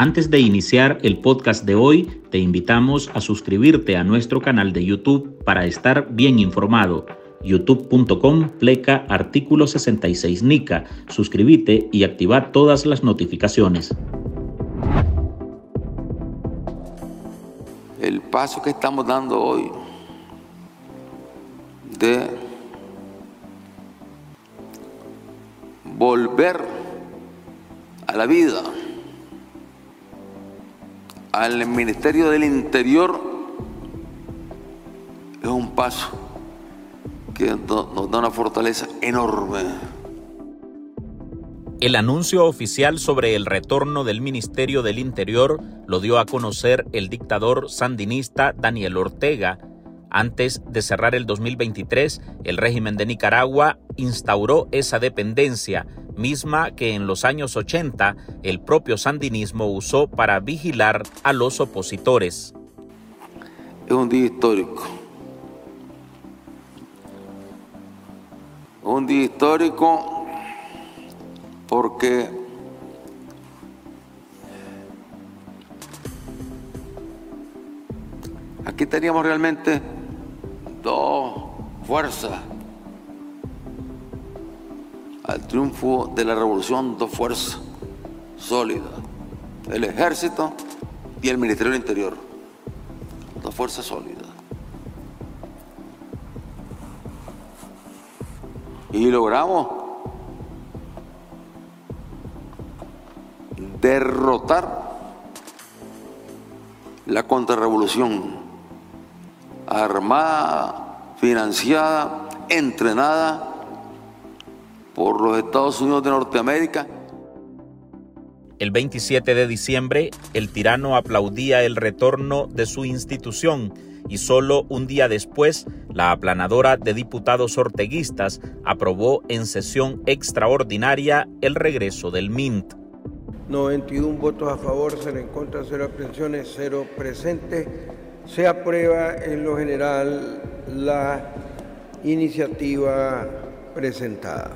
Antes de iniciar el podcast de hoy, te invitamos a suscribirte a nuestro canal de YouTube para estar bien informado. youtube.com pleca artículo 66 NICA. Suscríbete y activa todas las notificaciones. El paso que estamos dando hoy de volver a la vida al Ministerio del Interior es un paso que nos da una fortaleza enorme. El anuncio oficial sobre el retorno del Ministerio del Interior lo dio a conocer el dictador sandinista Daniel Ortega. Antes de cerrar el 2023, el régimen de Nicaragua instauró esa dependencia, misma que en los años 80 el propio sandinismo usó para vigilar a los opositores. Es un día histórico. Un día histórico porque aquí teníamos realmente dos fuerzas al triunfo de la revolución dos fuerzas sólidas, el ejército y el Ministerio del Interior, dos fuerzas sólidas. Y logramos derrotar la contrarrevolución armada, financiada, entrenada por los Estados Unidos de Norteamérica. El 27 de diciembre, el tirano aplaudía el retorno de su institución y solo un día después, la aplanadora de diputados orteguistas aprobó en sesión extraordinaria el regreso del MINT. 91 votos a favor, 0 en contra, 0 abstenciones, 0 presentes. Se aprueba en lo general la iniciativa presentada.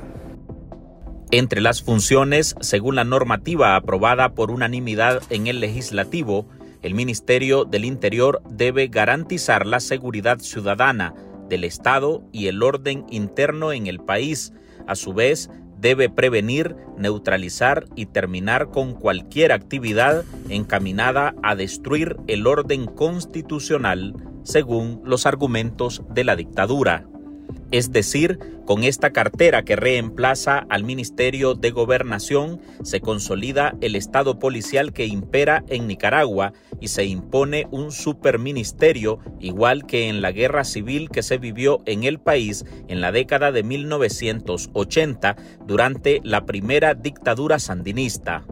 Entre las funciones, según la normativa aprobada por unanimidad en el legislativo, el Ministerio del Interior debe garantizar la seguridad ciudadana del Estado y el orden interno en el país. A su vez, debe prevenir, neutralizar y terminar con cualquier actividad encaminada a destruir el orden constitucional, según los argumentos de la dictadura. Es decir, con esta cartera que reemplaza al Ministerio de Gobernación, se consolida el Estado policial que impera en Nicaragua y se impone un superministerio, igual que en la guerra civil que se vivió en el país en la década de 1980 durante la primera dictadura sandinista.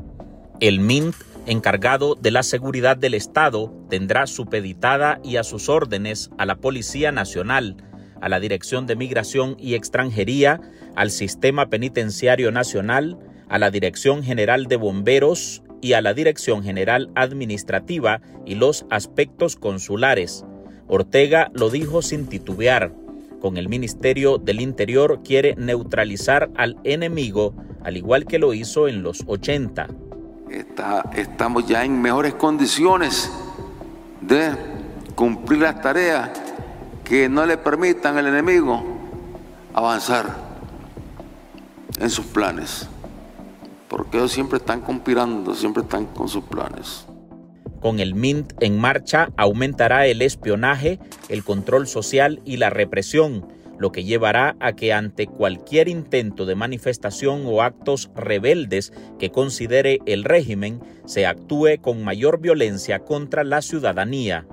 El MINT encargado de la seguridad del Estado, tendrá supeditada y a sus órdenes a la Policía Nacional, a la Dirección de Migración y Extranjería, al Sistema Penitenciario Nacional, a la Dirección General de Bomberos y a la Dirección General Administrativa y los aspectos consulares. Ortega lo dijo sin titubear. Con el Ministerio del Interior quiere neutralizar al enemigo, al igual que lo hizo en los 80. estamos ya en mejores condiciones de cumplir las tareas que no le permitan al enemigo avanzar en sus planes. Porque ellos siempre están conspirando, siempre están con sus planes. Con el MINT en marcha aumentará el espionaje, el control social y la represión, lo que llevará a que ante cualquier intento de manifestación o actos rebeldes que considere el régimen, se actúe con mayor violencia contra la ciudadanía.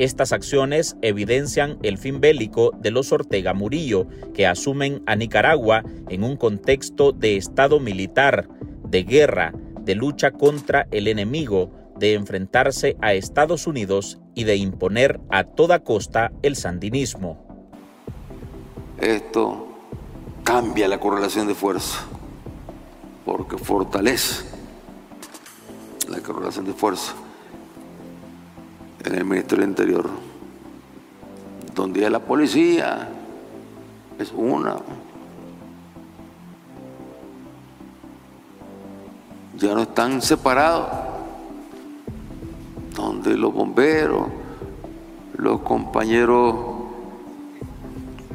Estas acciones evidencian el fin bélico de los Ortega Murillo, que asumen a Nicaragua en un contexto de Estado militar, de guerra, de lucha contra el enemigo, de enfrentarse a Estados Unidos y de imponer a toda costa el sandinismo. Esto cambia la correlación de fuerza, porque fortalece la correlación de fuerza en el Ministerio del Interior, donde ya la policía es una. Ya no están separados, donde los bomberos, los compañeros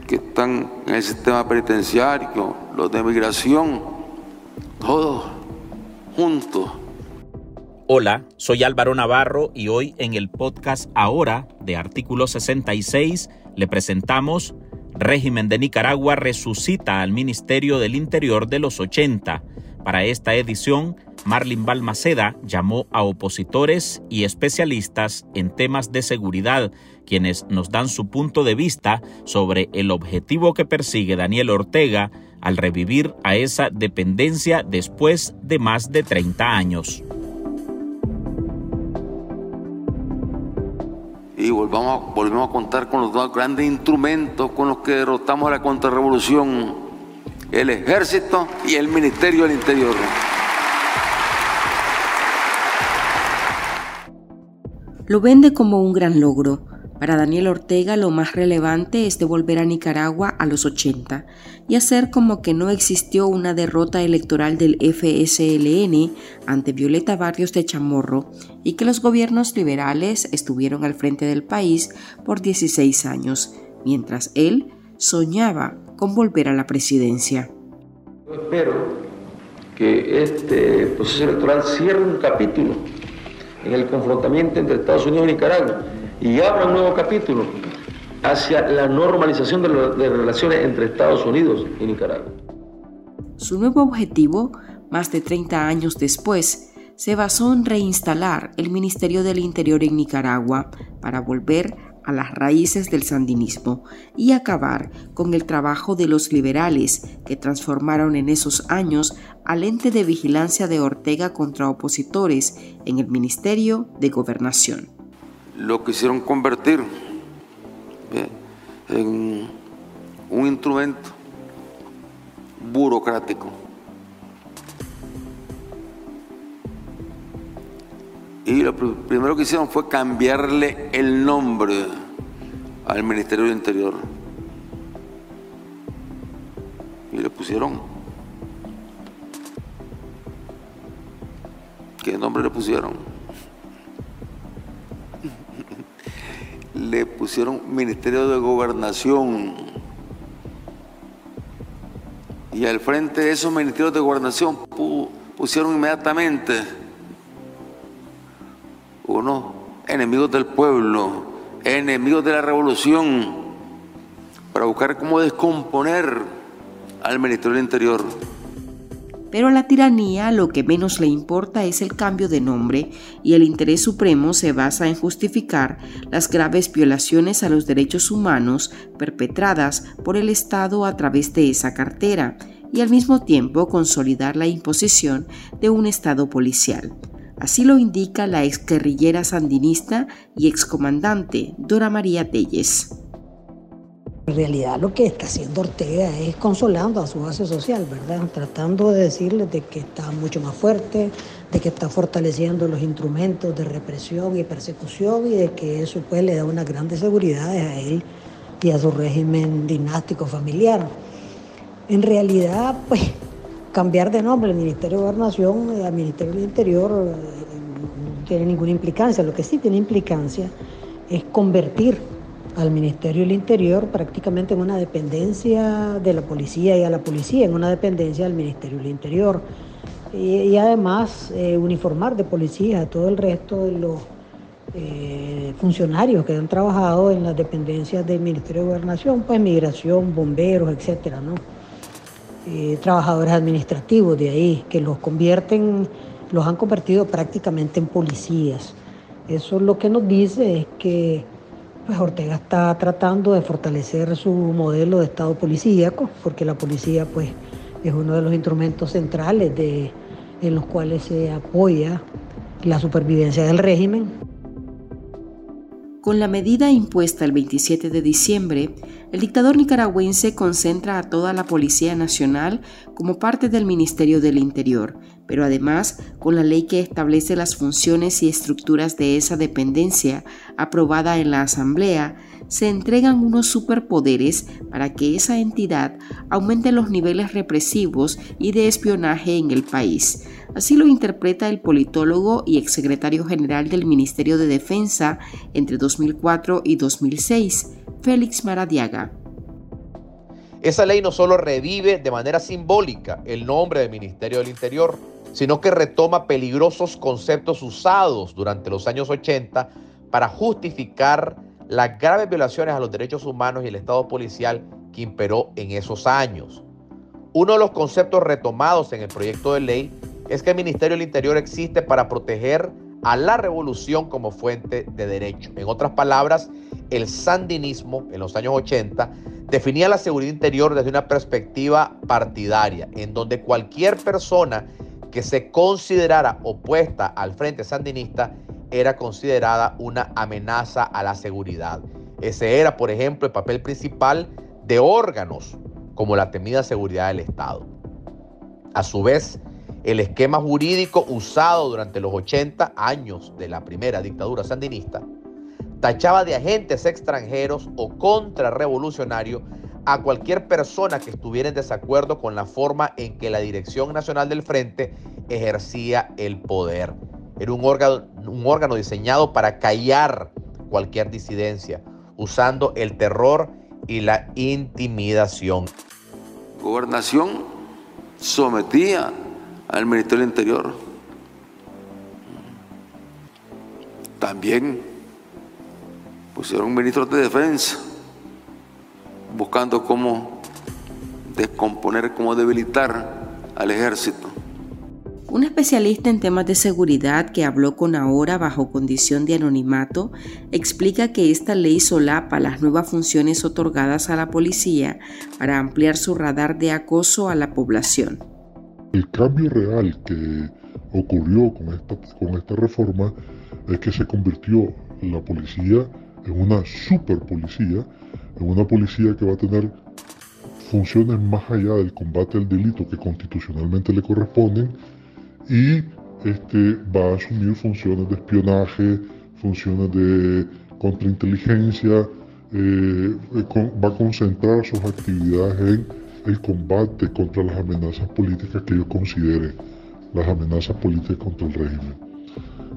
que están en el sistema penitenciario, los de migración, todos juntos Hola, soy Álvaro Navarro y hoy en el podcast Ahora de Artículo 66 le presentamos Régimen de Nicaragua resucita al Ministerio del Interior de los 80. Para esta edición, Marlin Balmaceda llamó a opositores y especialistas en temas de seguridad, quienes nos dan su punto de vista sobre el objetivo que persigue Daniel Ortega al revivir a esa dependencia después de más de 30 años. Y volvamos, volvemos a contar con los dos grandes instrumentos con los que derrotamos a la contrarrevolución, el ejército y el Ministerio del Interior. Lo vende como un gran logro, para Daniel Ortega lo más relevante es devolver a Nicaragua a los 80 y hacer como que no existió una derrota electoral del FSLN ante Violeta Barrios de Chamorro y que los gobiernos liberales estuvieron al frente del país por 16 años, mientras él soñaba con volver a la presidencia. Yo espero que este proceso electoral cierre un capítulo en el confrontamiento entre Estados Unidos y Nicaragua y abra un nuevo capítulo hacia la normalización de, de relaciones entre Estados Unidos y Nicaragua. Su nuevo objetivo, más de 30 años después, se basó en reinstalar el Ministerio del Interior en Nicaragua para volver a las raíces del sandinismo y acabar con el trabajo de los liberales que transformaron en esos años al ente de vigilancia de Ortega contra opositores en el Ministerio de Gobernación lo quisieron convertir en un instrumento burocrático. Y lo primero que hicieron fue cambiarle el nombre al Ministerio del Interior. Y le pusieron. ¿Qué nombre le pusieron? Le pusieron Ministerio de Gobernación. Y al frente de esos ministerios de gobernación pusieron inmediatamente unos enemigos del pueblo, enemigos de la revolución, para buscar cómo descomponer al Ministerio del Interior. Pero a la tiranía lo que menos le importa es el cambio de nombre y el interés supremo se basa en justificar las graves violaciones a los derechos humanos perpetradas por el Estado a través de esa cartera y al mismo tiempo consolidar la imposición de un Estado policial. Así lo indica la ex guerrillera sandinista y excomandante Dora María Telles. En realidad lo que está haciendo Ortega es consolando a su base social, ¿verdad? Tratando de decirles de que está mucho más fuerte, de que está fortaleciendo los instrumentos de represión y persecución y de que eso pues le da una gran seguridad a él y a su régimen dinástico familiar. En realidad, pues cambiar de nombre el Ministerio de Gobernación al Ministerio del Interior eh, no tiene ninguna implicancia. Lo que sí tiene implicancia es convertir al Ministerio del Interior prácticamente en una dependencia de la policía y a la policía en una dependencia del Ministerio del Interior. Y, además eh, uniformar de policía a todo el resto de los eh, funcionarios que han trabajado en las dependencias del Ministerio de Gobernación, pues migración, bomberos, etcétera, ¿no? Eh, trabajadores administrativos de ahí, que los convierten, los han convertido prácticamente en policías. Eso lo que nos dice es que pues Ortega está tratando de fortalecer su modelo de Estado policíaco, porque la policía pues, es uno de los instrumentos centrales de, en los cuales se apoya la supervivencia del régimen. Con la medida impuesta el 27 de diciembre, el dictador nicaragüense concentra a toda la Policía Nacional como parte del Ministerio del Interior, pero además, con la ley que establece las funciones y estructuras de esa dependencia aprobada en la Asamblea, se entregan unos superpoderes para que esa entidad aumente los niveles represivos y de espionaje en el país, Así lo interpreta el politólogo y exsecretario general del Ministerio de Defensa entre 2004 y 2006, Félix Maradiaga. Esa ley no solo revive de manera simbólica el nombre del Ministerio del Interior, sino que retoma peligrosos conceptos usados durante los años 80 para justificar las graves violaciones a los derechos humanos y el Estado policial que imperó en esos años. Uno de los conceptos retomados en el proyecto de ley es que el Ministerio del Interior existe para proteger a la revolución como fuente de derecho. En otras palabras, el sandinismo en los años 80 definía la seguridad interior desde una perspectiva partidaria, en donde cualquier persona que se considerara opuesta al frente sandinista era considerada una amenaza a la seguridad. Ese era, por ejemplo, el papel principal de órganos como la temida seguridad del Estado. A su vez, el esquema jurídico usado durante los 80 años de la primera dictadura sandinista tachaba de agentes extranjeros o contrarrevolucionarios a cualquier persona que estuviera en desacuerdo con la forma en que la Dirección Nacional del Frente ejercía el poder. Era un órgano, un órgano diseñado para callar cualquier disidencia, usando el terror y la intimidación. Gobernación sometía al Ministerio del Interior. También pusieron ministros de defensa buscando cómo descomponer, cómo debilitar al ejército. Un especialista en temas de seguridad que habló con Ahora bajo condición de anonimato explica que esta ley solapa las nuevas funciones otorgadas a la policía para ampliar su radar de acoso a la población. El cambio real que ocurrió con esta, con esta reforma es que se convirtió la policía en una super policía, en una policía que va a tener funciones más allá del combate al delito que constitucionalmente le corresponden y este, va a asumir funciones de espionaje, funciones de contrainteligencia, eh, va a concentrar sus actividades en el combate contra las amenazas políticas que yo considere las amenazas políticas contra el régimen.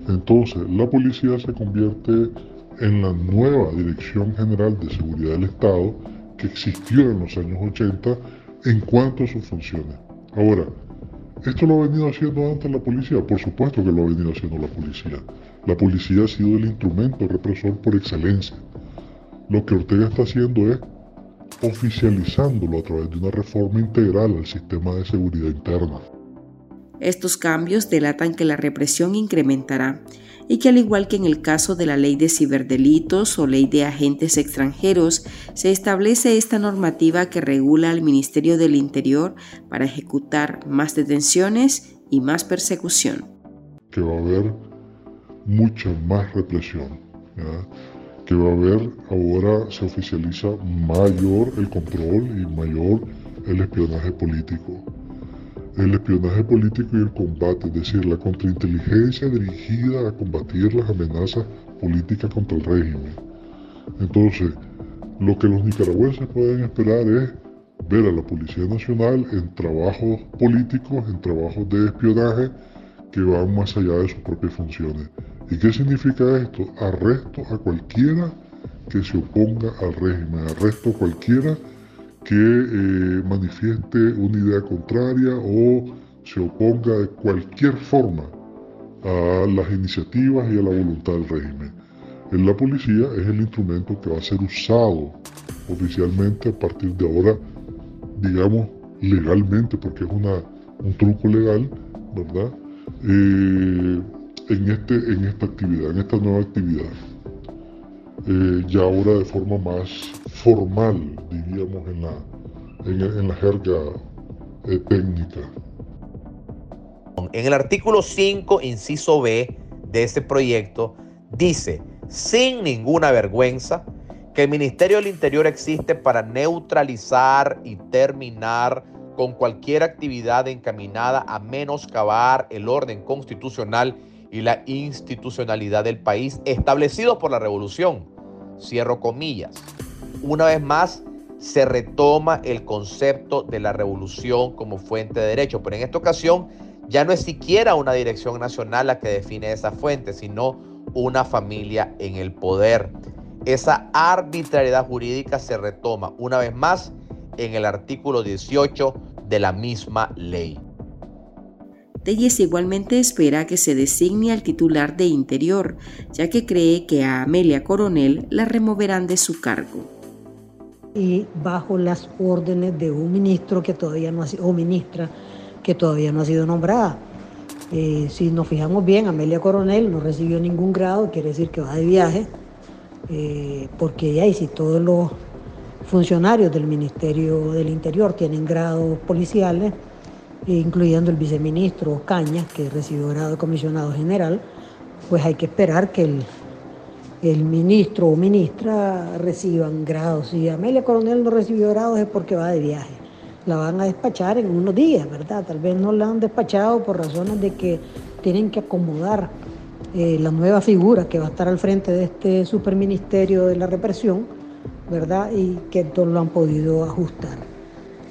Entonces, la policía se convierte en la nueva Dirección General de Seguridad del Estado que existió en los años 80 en cuanto a sus funciones. Ahora, ¿esto lo ha venido haciendo antes la policía? Por supuesto que lo ha venido haciendo la policía. La policía ha sido el instrumento represor por excelencia. Lo que Ortega está haciendo es oficializándolo a través de una reforma integral al sistema de seguridad interna. Estos cambios delatan que la represión incrementará y que al igual que en el caso de la ley de ciberdelitos o ley de agentes extranjeros, se establece esta normativa que regula al Ministerio del Interior para ejecutar más detenciones y más persecución. Que va a haber mucha más represión que va a haber ahora se oficializa mayor el control y mayor el espionaje político. El espionaje político y el combate, es decir, la contrainteligencia dirigida a combatir las amenazas políticas contra el régimen. Entonces, lo que los nicaragüenses pueden esperar es ver a la Policía Nacional en trabajos políticos, en trabajos de espionaje que van más allá de sus propias funciones. ¿Y qué significa esto? Arresto a cualquiera que se oponga al régimen, arresto a cualquiera que eh, manifieste una idea contraria o se oponga de cualquier forma a las iniciativas y a la voluntad del régimen. En la policía es el instrumento que va a ser usado oficialmente a partir de ahora, digamos, legalmente, porque es una, un truco legal, ¿verdad? Eh, en, este, en esta actividad, en esta nueva actividad. Eh, ya ahora de forma más formal, diríamos, en la, en, jerga eh, técnica. En el artículo 5, inciso B de este proyecto, dice, sin ninguna vergüenza, que el Ministerio del Interior existe para neutralizar y terminar con cualquier actividad encaminada a menoscabar el orden constitucional y la institucionalidad del país establecidos por la revolución. Cierro comillas. Una vez más, se retoma el concepto de la revolución como fuente de derecho, pero en esta ocasión Ya no es siquiera una dirección nacional la que define esa fuente, sino una familia en el poder. Esa arbitrariedad jurídica se retoma una vez más en el artículo 18 de la misma ley. Telles igualmente espera que se designe al titular de Interior, ya que cree que a Amelia Coronel la removerán de su cargo. Y bajo las órdenes de un ministro que todavía no ha sido, o ministra que todavía no ha sido nombrada. Eh, si nos fijamos bien, Amelia Coronel no recibió ningún grado, quiere decir que va de viaje, eh, porque ya y si todos los funcionarios del Ministerio del Interior tienen grados policiales, incluyendo el viceministro Cañas, que recibió grado de comisionado general, pues hay que esperar que el, el ministro o ministra reciban grados. Si Amelia Coronel no recibió grados es porque va de viaje. La van a despachar en unos días, ¿verdad? Tal vez no la han despachado por razones de que tienen que acomodar eh, la nueva figura que va a estar al frente de este superministerio de la represión, ¿verdad? Y que no lo han podido ajustar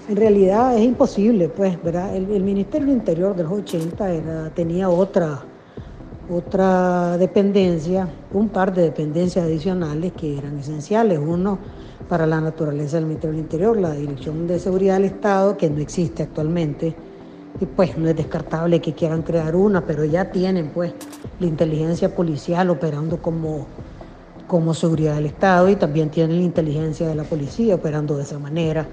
en realidad es imposible, pues, ¿verdad? El, Ministerio del Interior de los 80 era, tenía otra, otra dependencia, un par de dependencias adicionales que eran esenciales. Uno, para la naturaleza del Ministerio del Interior, la Dirección de Seguridad del Estado, que no existe actualmente. Y pues no es descartable que quieran crear una, pero ya tienen pues la inteligencia policial operando como, como seguridad del Estado y también tienen la inteligencia de la policía operando de esa manera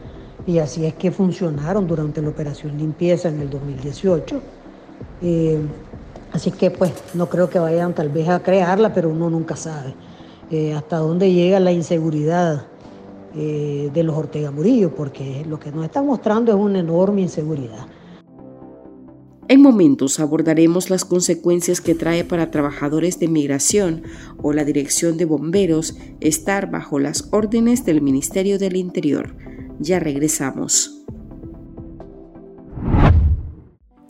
y así es que funcionaron durante la operación limpieza en el 2018. Eh, así que pues no creo que vayan tal vez a crearla, pero uno nunca sabe eh, hasta dónde llega la inseguridad eh, de los Ortega Murillo, porque lo que nos están mostrando es una enorme inseguridad. En momentos abordaremos las consecuencias que trae para trabajadores de migración o la dirección de bomberos estar bajo las órdenes del Ministerio del Interior. Ya regresamos.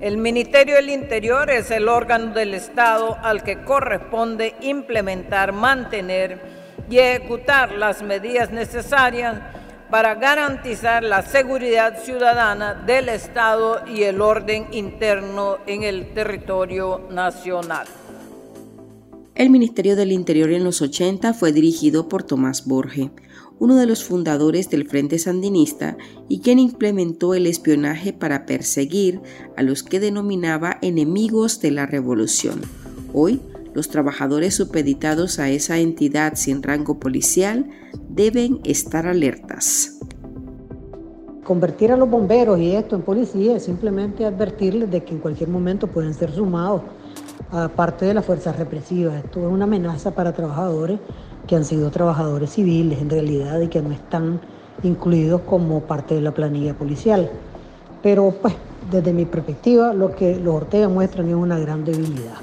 El Ministerio del Interior es el órgano del Estado al que corresponde implementar, mantener y ejecutar las medidas necesarias para garantizar la seguridad ciudadana del Estado y el orden interno en el territorio nacional. El Ministerio del Interior en los 80 fue dirigido por Tomás Borge, uno de los fundadores del Frente Sandinista y quien implementó el espionaje para perseguir a los que denominaba enemigos de la revolución. Hoy, los trabajadores supeditados a esa entidad sin rango policial deben estar alertas. Convertir a los bomberos y esto en policía es simplemente advertirles de que en cualquier momento pueden ser sumados a parte de las fuerzas represivas. Esto es una amenaza para trabajadores que han sido trabajadores civiles en realidad y que no están incluidos como parte de la planilla policial. Pero pues desde mi perspectiva lo que los Ortega muestran es una gran debilidad.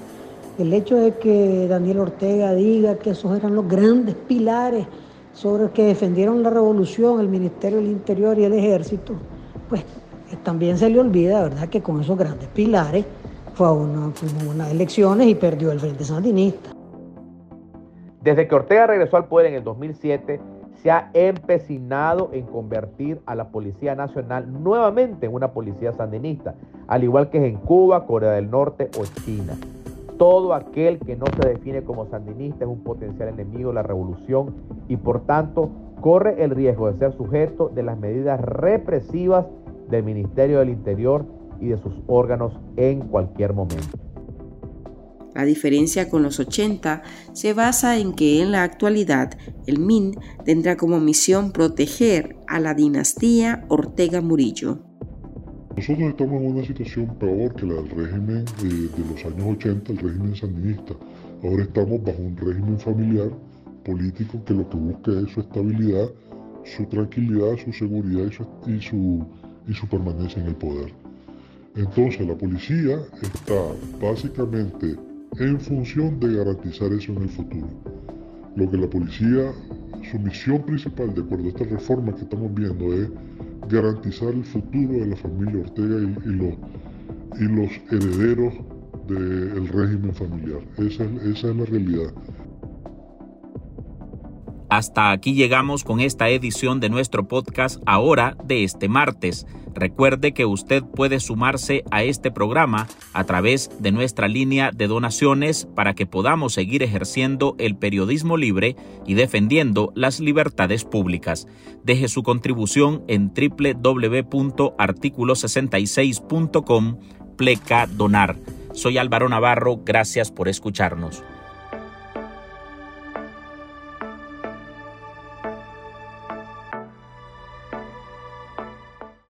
El hecho de que Daniel Ortega diga que esos eran los grandes pilares sobre los que defendieron la revolución, el Ministerio del Interior y el Ejército, pues también se le olvida, ¿verdad?, que con esos grandes pilares fue a unas elecciones y perdió el Frente Sandinista. Desde que Ortega regresó al poder en el 2007, se ha empecinado en convertir a la Policía Nacional nuevamente en una policía sandinista, al igual que es en Cuba, Corea del Norte o China. Todo aquel que no se define como sandinista es un potencial enemigo de la revolución y por tanto corre el riesgo de ser sujeto de las medidas represivas del Ministerio del Interior y de sus órganos en cualquier momento. La diferencia con los 80 se basa en que en la actualidad el MIN tendrá como misión proteger a la dinastía Ortega Murillo. Nosotros estamos en una situación peor que la del régimen de, de los años 80, el régimen sandinista. Ahora estamos bajo un régimen familiar político que lo que busca es su estabilidad, su tranquilidad, su seguridad y su, y su, permanencia en el poder. Entonces la policía está básicamente en función de garantizar eso en el futuro. Lo que la policía, su misión principal, de acuerdo a esta reforma que estamos viendo, es garantizar el futuro de la familia Ortega y, los, y los herederos del régimen familiar. Esa esa es la realidad. Hasta aquí llegamos con esta edición de nuestro podcast ahora de este martes. Recuerde que usted puede sumarse a este programa a través de nuestra línea de donaciones para que podamos seguir ejerciendo el periodismo libre y defendiendo las libertades públicas. Deje su contribución en www.articulo66.com pleca donar. Soy Álvaro Navarro, gracias por escucharnos.